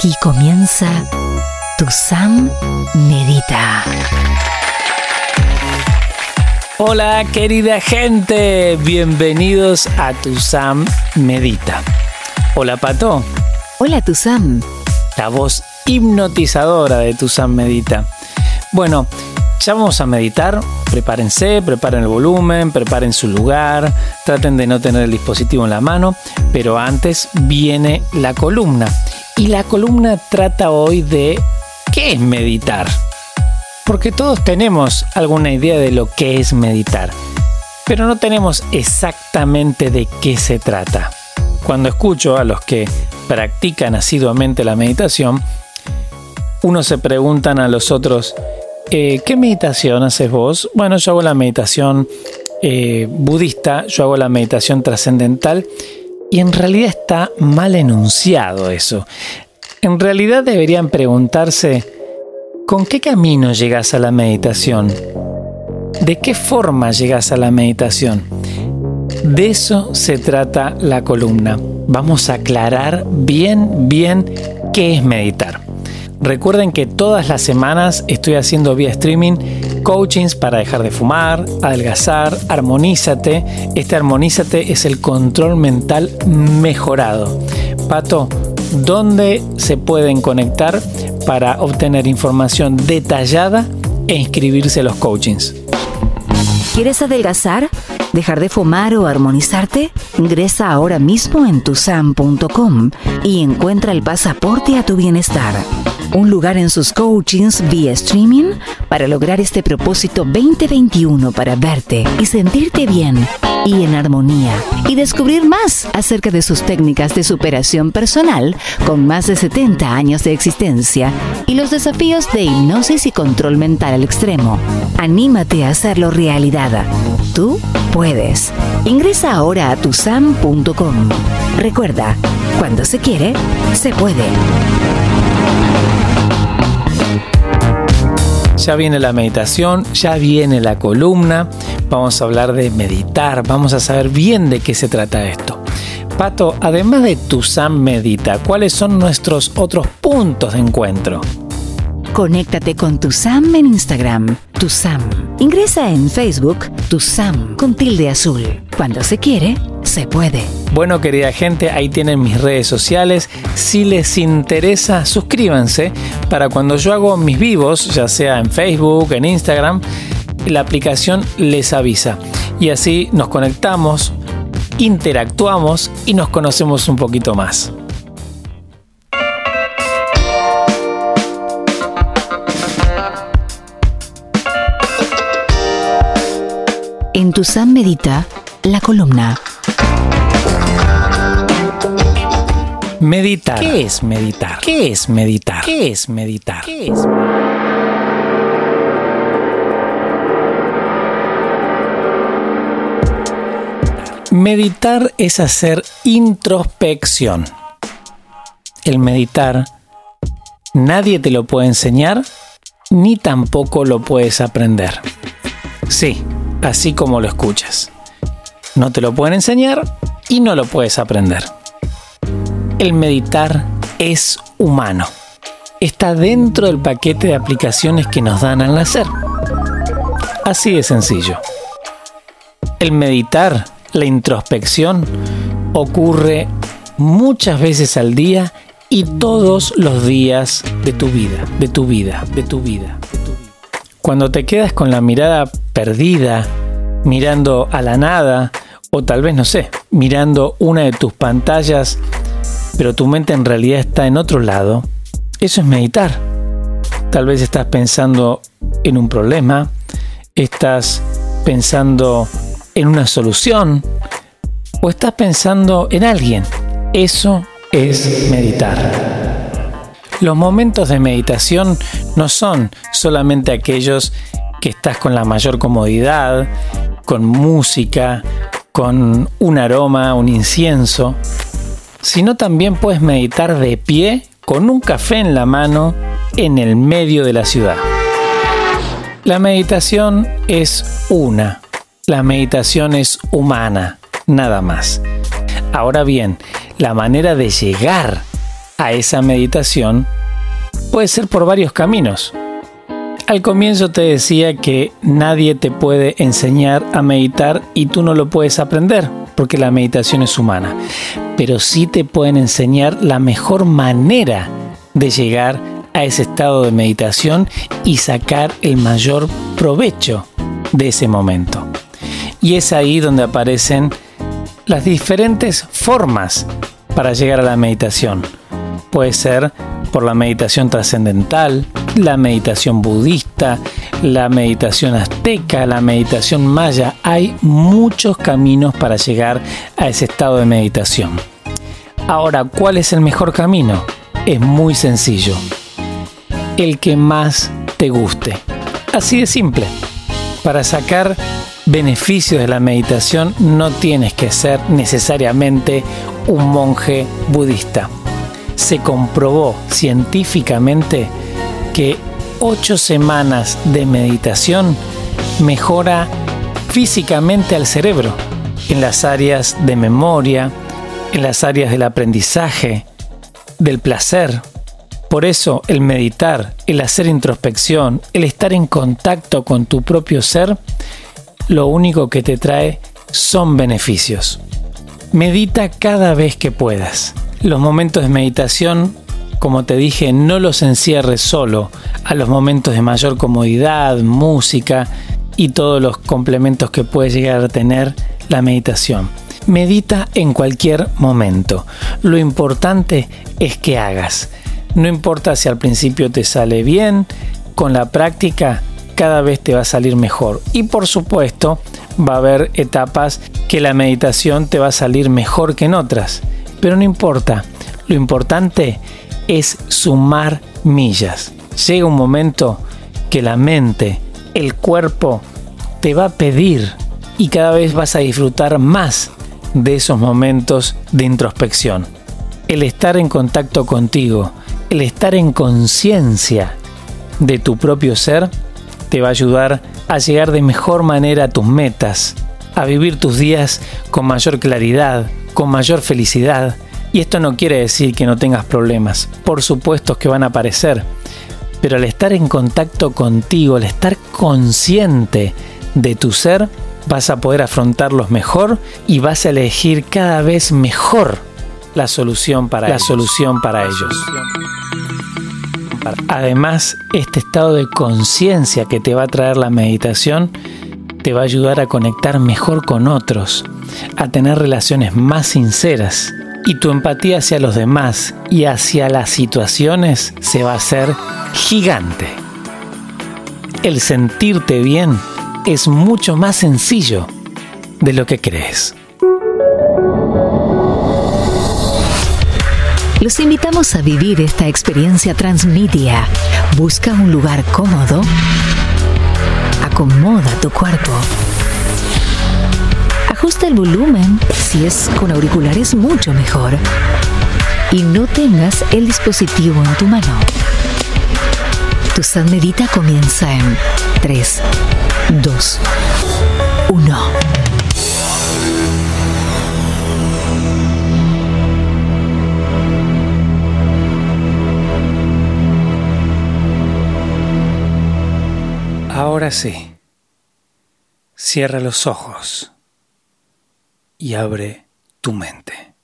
Aquí comienza Tu Sam Medita. Hola querida gente, bienvenidos a Tu Sam Medita. Hola Pato. Hola Tu Sam. La voz hipnotizadora de Tu Sam Medita. Bueno, ya vamos a meditar. Prepárense, preparen el volumen, preparen su lugar, traten de no tener el dispositivo en la mano, pero antes viene la columna. Y la columna trata hoy de qué es meditar. Porque todos tenemos alguna idea de lo que es meditar, pero no tenemos exactamente de qué se trata. Cuando escucho a los que practican asiduamente la meditación, uno se preguntan a los otros, eh, ¿qué meditación haces vos? Bueno, yo hago la meditación eh, budista, yo hago la meditación trascendental y en realidad está mal enunciado eso. En realidad deberían preguntarse, ¿con qué camino llegas a la meditación? ¿De qué forma llegas a la meditación? De eso se trata la columna. Vamos a aclarar bien, bien qué es meditar. Recuerden que todas las semanas estoy haciendo vía streaming coachings para dejar de fumar, adelgazar, armonízate. Este armonízate es el control mental mejorado. Pato, ¿dónde se pueden conectar para obtener información detallada e inscribirse a los coachings? ¿Quieres adelgazar? ¿Dejar de fumar o armonizarte? Ingresa ahora mismo en tusam.com y encuentra el pasaporte a tu bienestar un lugar en sus coachings vía streaming para lograr este propósito 2021 para verte y sentirte bien y en armonía y descubrir más acerca de sus técnicas de superación personal con más de 70 años de existencia y los desafíos de hipnosis y control mental al extremo. Anímate a hacerlo realidad. Tú puedes. Ingresa ahora a tusam.com. Recuerda, cuando se quiere, se puede. Ya viene la meditación, ya viene la columna, vamos a hablar de meditar, vamos a saber bien de qué se trata esto. Pato, además de tu Sam Medita, ¿cuáles son nuestros otros puntos de encuentro? Conéctate con tu Sam en Instagram, tu Sam. Ingresa en Facebook, tu Sam con tilde azul. Cuando se quiere, se puede. Bueno, querida gente, ahí tienen mis redes sociales. Si les interesa, suscríbanse para cuando yo hago mis vivos, ya sea en Facebook, en Instagram, la aplicación les avisa. Y así nos conectamos, interactuamos y nos conocemos un poquito más. En tu Sam Medita, la columna Meditar. ¿Qué es meditar? ¿Qué es meditar? ¿Qué es meditar? ¿Qué es Meditar es hacer introspección. El meditar nadie te lo puede enseñar ni tampoco lo puedes aprender. Sí, así como lo escuchas. No te lo pueden enseñar y no lo puedes aprender el meditar es humano. Está dentro del paquete de aplicaciones que nos dan al nacer. Así de sencillo. El meditar, la introspección, ocurre muchas veces al día y todos los días de tu vida, de tu vida, de tu vida. Cuando te quedas con la mirada perdida, mirando a la nada, o tal vez no sé, mirando una de tus pantallas pero tu mente en realidad está en otro lado, eso es meditar. Tal vez estás pensando en un problema, estás pensando en una solución o estás pensando en alguien. Eso es meditar. Los momentos de meditación no son solamente aquellos que estás con la mayor comodidad, con música, con un aroma, un incienso sino también puedes meditar de pie con un café en la mano en el medio de la ciudad. La meditación es una, la meditación es humana, nada más. Ahora bien, la manera de llegar a esa meditación puede ser por varios caminos. Al comienzo te decía que nadie te puede enseñar a meditar y tú no lo puedes aprender porque la meditación es humana. Pero sí te pueden enseñar la mejor manera de llegar a ese estado de meditación y sacar el mayor provecho de ese momento. Y es ahí donde aparecen las diferentes formas para llegar a la meditación. Puede ser por la meditación trascendental, la meditación budista, la meditación azteca, la meditación maya. Hay muchos caminos para llegar a ese estado de meditación. Ahora, ¿cuál es el mejor camino? Es muy sencillo. El que más te guste. Así de simple. Para sacar beneficios de la meditación no tienes que ser necesariamente un monje budista se comprobó científicamente que ocho semanas de meditación mejora físicamente al cerebro en las áreas de memoria, en las áreas del aprendizaje, del placer. Por eso el meditar, el hacer introspección, el estar en contacto con tu propio ser, lo único que te trae son beneficios. Medita cada vez que puedas. Los momentos de meditación, como te dije, no los encierres solo a los momentos de mayor comodidad, música y todos los complementos que puede llegar a tener la meditación. Medita en cualquier momento. Lo importante es que hagas. No importa si al principio te sale bien, con la práctica cada vez te va a salir mejor. Y por supuesto, va a haber etapas que la meditación te va a salir mejor que en otras. Pero no importa, lo importante es sumar millas. Llega un momento que la mente, el cuerpo, te va a pedir y cada vez vas a disfrutar más de esos momentos de introspección. El estar en contacto contigo, el estar en conciencia de tu propio ser, te va a ayudar a llegar de mejor manera a tus metas, a vivir tus días con mayor claridad, con mayor felicidad. Y esto no quiere decir que no tengas problemas, por supuesto que van a aparecer, pero al estar en contacto contigo, al estar consciente de tu ser, vas a poder afrontarlos mejor y vas a elegir cada vez mejor la solución para la solución para ellos. Además, este estado de conciencia que te va a traer la meditación te va a ayudar a conectar mejor con otros, a tener relaciones más sinceras y tu empatía hacia los demás y hacia las situaciones se va a hacer gigante. El sentirte bien es mucho más sencillo de lo que crees. Los invitamos a vivir esta experiencia transmedia. Busca un lugar cómodo. Acomoda tu cuerpo El volumen, si es con auriculares mucho mejor. Y no tengas el dispositivo en tu mano. Tu San Medita comienza en 3, 2, 1. Ahora sí. Cierra los ojos y abre tu mente.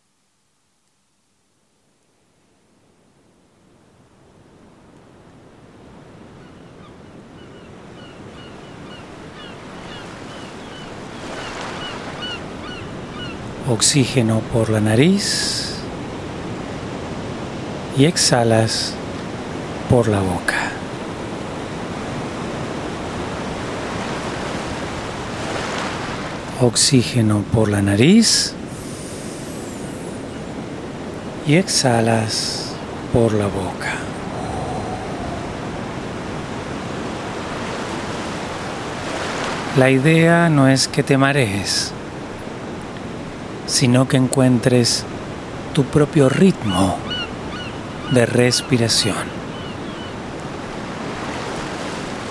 Oxígeno por la nariz y exhalas por la boca. Oxígeno por la nariz y exhalas por la boca. La idea no es que te marees, sino que encuentres tu propio ritmo de respiración.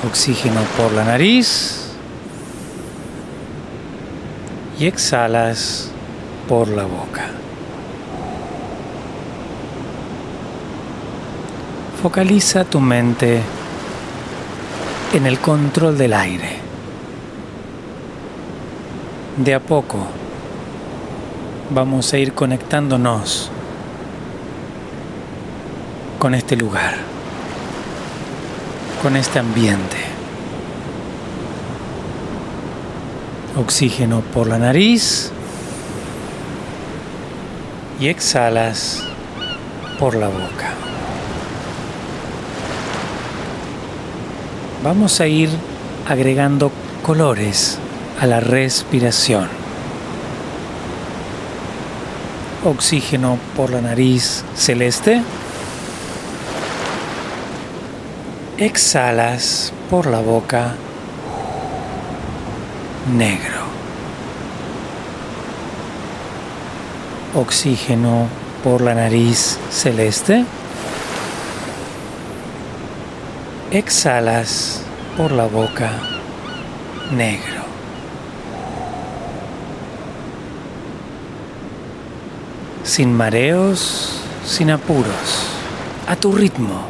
Oxígeno por la nariz y exhalas por la boca. Focaliza tu mente en el control del aire. De a poco vamos a ir conectándonos con este lugar, con este ambiente. Oxígeno por la nariz y exhalas por la boca. Vamos a ir agregando colores a la respiración. Oxígeno por la nariz celeste. Exhalas por la boca negro. Oxígeno por la nariz celeste. Exhalas por la boca negro. Sin mareos, sin apuros, a tu ritmo.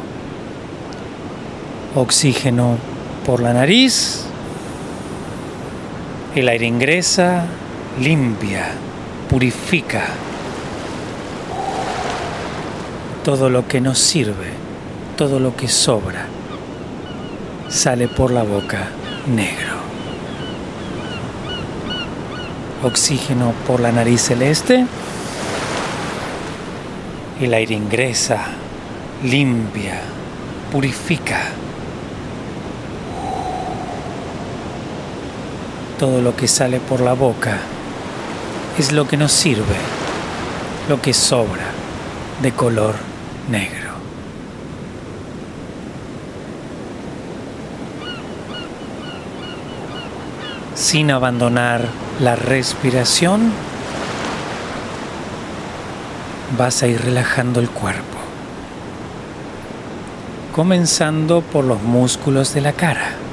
Oxígeno por la nariz. El aire ingresa, limpia, purifica todo lo que nos sirve, todo lo que sobra, sale por la boca negro. Oxígeno por la nariz celeste. El aire ingresa, limpia, purifica. Todo lo que sale por la boca es lo que nos sirve, lo que sobra de color negro. Sin abandonar la respiración, vas a ir relajando el cuerpo, comenzando por los músculos de la cara.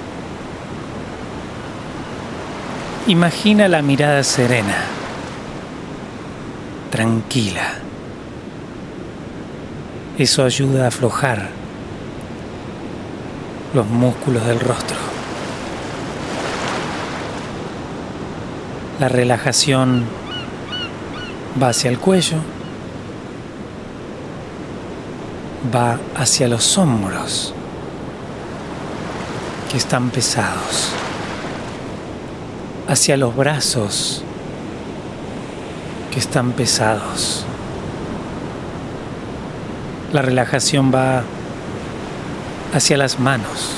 Imagina la mirada serena, tranquila. Eso ayuda a aflojar los músculos del rostro. La relajación va hacia el cuello, va hacia los hombros que están pesados, hacia los brazos que están pesados. La relajación va hacia las manos,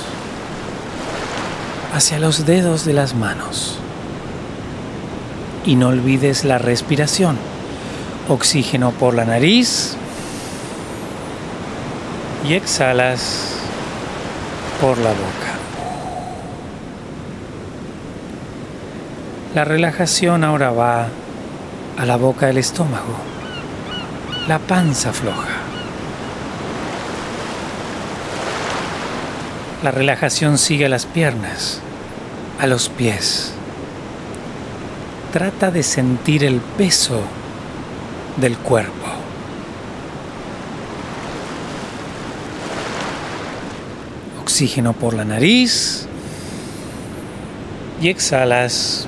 hacia los dedos de las manos. Y no olvides la respiración. Oxígeno por la nariz y exhalas por la boca. La relajación ahora va a la boca del estómago, la panza floja. La relajación sigue a las piernas, a los pies. Trata de sentir el peso del cuerpo. Oxígeno por la nariz y exhalas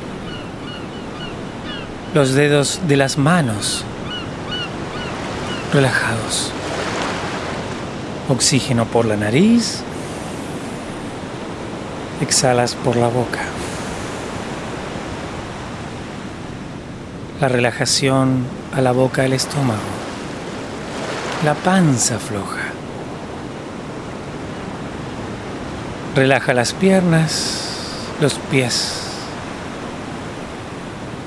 Los dedos de las manos relajados. Oxígeno por la nariz exhalas por la boca. La relajación a la boca del estómago. La panza floja. Relaja las piernas, los pies.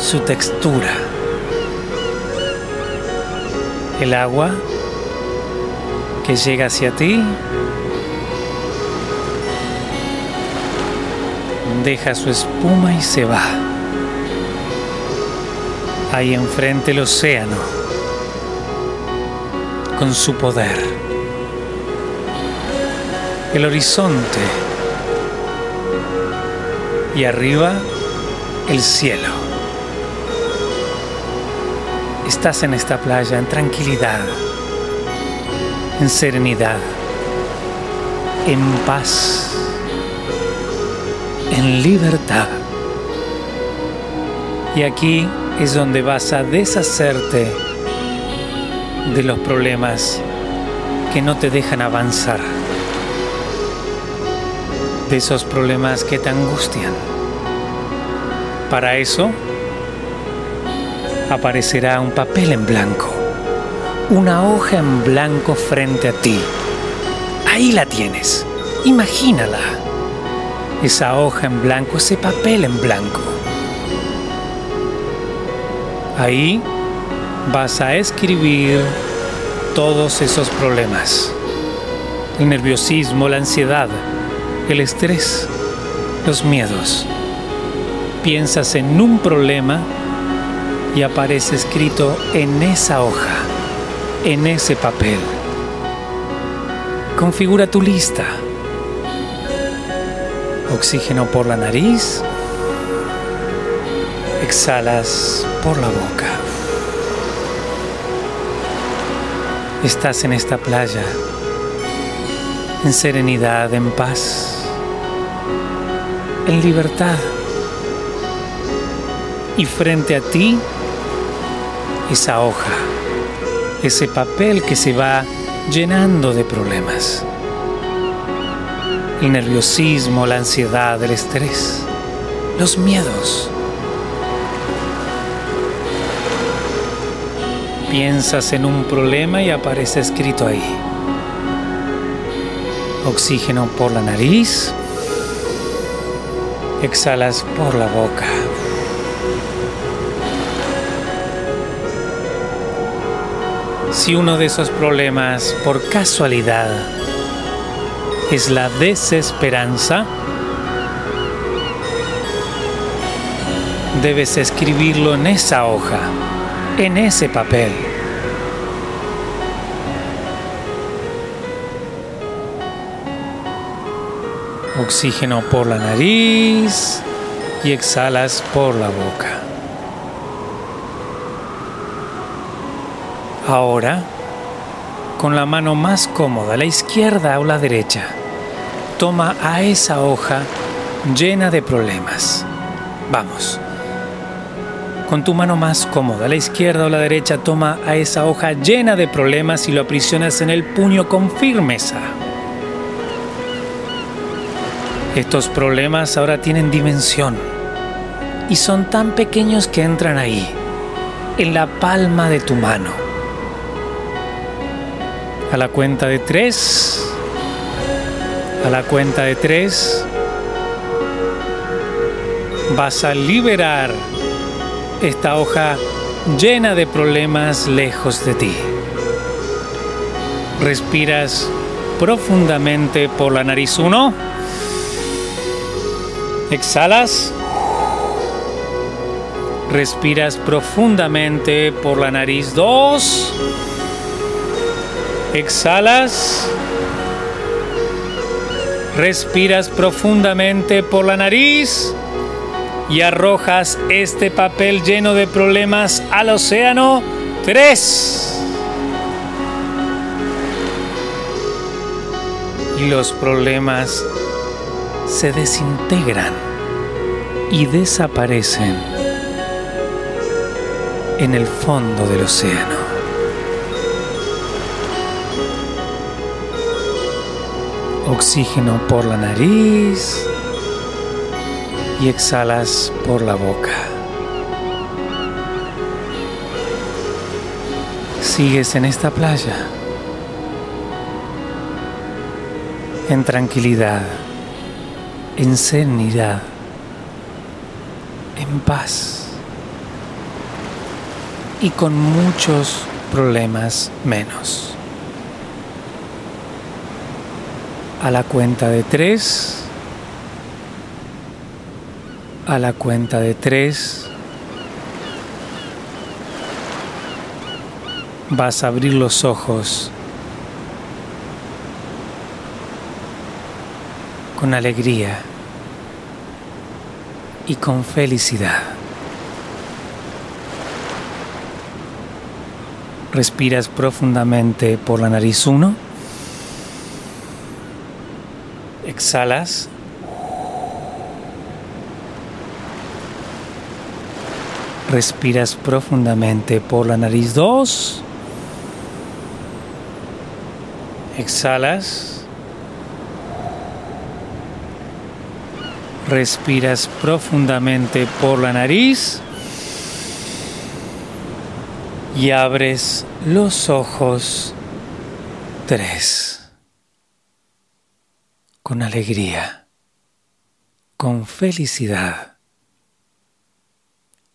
su textura. El agua que llega hacia ti deja su espuma y se va. Ahí enfrente el océano con su poder. El horizonte y arriba el cielo. Estás en esta playa en tranquilidad, en serenidad, en paz, en libertad. Y aquí es donde vas a deshacerte de los problemas que no te dejan avanzar de esos problemas que te angustian. Para eso aparecerá un papel en blanco, una hoja en blanco frente a ti. Ahí la tienes, imagínala. Esa hoja en blanco, ese papel en blanco. Ahí vas a escribir todos esos problemas. El nerviosismo, la ansiedad, el estrés, los miedos. Piensas en un problema y aparece escrito en esa hoja, en ese papel. Configura tu lista. Oxígeno por la nariz. Exhalas por la boca. Estás en esta playa, en serenidad, en paz en libertad. Y frente a ti, esa hoja, ese papel que se va llenando de problemas. El nerviosismo, la ansiedad, el estrés, los miedos. Piensas en un problema y aparece escrito ahí. Oxígeno por la nariz, exhalas por la boca. Si uno de esos problemas por casualidad es la desesperanza, debes escribirlo en esa hoja, en ese papel. Oxígeno por la nariz y exhalas por la boca. Ahora, con la mano más cómoda, la izquierda o la derecha, toma a esa hoja llena de problemas. Vamos. Con tu mano más cómoda, la izquierda o la derecha, toma a esa hoja llena de problemas y lo aprisionas en el puño con firmeza. Estos problemas ahora tienen dimensión y son tan pequeños que entran ahí, en la palma de tu mano. A la cuenta de tres, a la cuenta de tres, vas a liberar esta hoja llena de problemas lejos de ti. Respiras profundamente por la nariz uno. Exhalas. Respiras profundamente por la nariz dos. Exhalas. Respiras profundamente por la nariz y arrojas este papel lleno de problemas al océano. Tres. Y los problemas se desintegran y desaparecen en el fondo del océano. Oxígeno por la nariz y exhalas por la boca. Sigues en esta playa, en tranquilidad, en serenidad, en paz y con muchos problemas menos. A la cuenta de tres, a la cuenta de tres vas a abrir los ojos con alegría y con felicidad. Respiras profundamente por la nariz uno. Exhalas Respiras profundamente por la nariz 2. Exhalas. Respiras profundamente por la nariz. Y abres los ojos 3. Con alegría. Con felicidad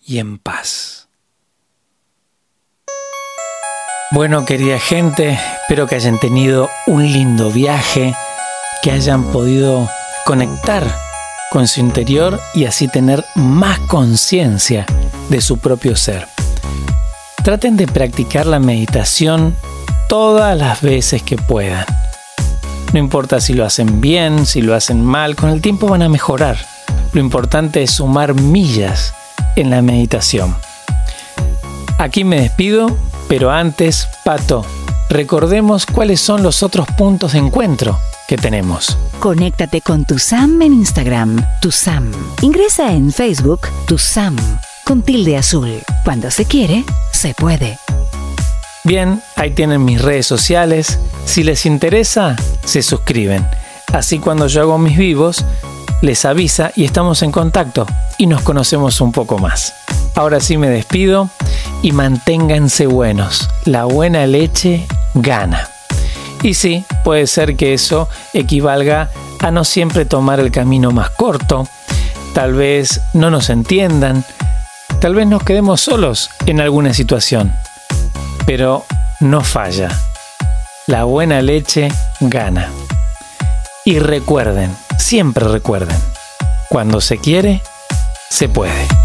y en paz. Bueno, querida gente, espero que hayan tenido un lindo viaje, que hayan podido conectar con su interior y así tener más conciencia de su propio ser. Traten de practicar la meditación todas las veces que puedan. No importa si lo hacen bien, si lo hacen mal, con el tiempo van a mejorar. Lo importante es sumar millas en la meditación. Aquí me despido, pero antes, Pato, recordemos cuáles son los otros puntos de encuentro que tenemos. Conéctate con tu Sam en Instagram, tu Sam. Ingresa en Facebook, tu Sam, con tilde azul. Cuando se quiere, se puede. Bien, ahí tienen mis redes sociales. Si les interesa, se suscriben. Así cuando yo hago mis vivos, les avisa y estamos en contacto y nos conocemos un poco más. Ahora sí me despido y manténganse buenos. La buena leche gana. Y sí, puede ser que eso equivalga a no siempre tomar el camino más corto, tal vez no nos entiendan, tal vez nos quedemos solos en alguna situación, pero no falla. La buena leche gana. Y recuerden, siempre recuerden, cuando se quiere, se puede.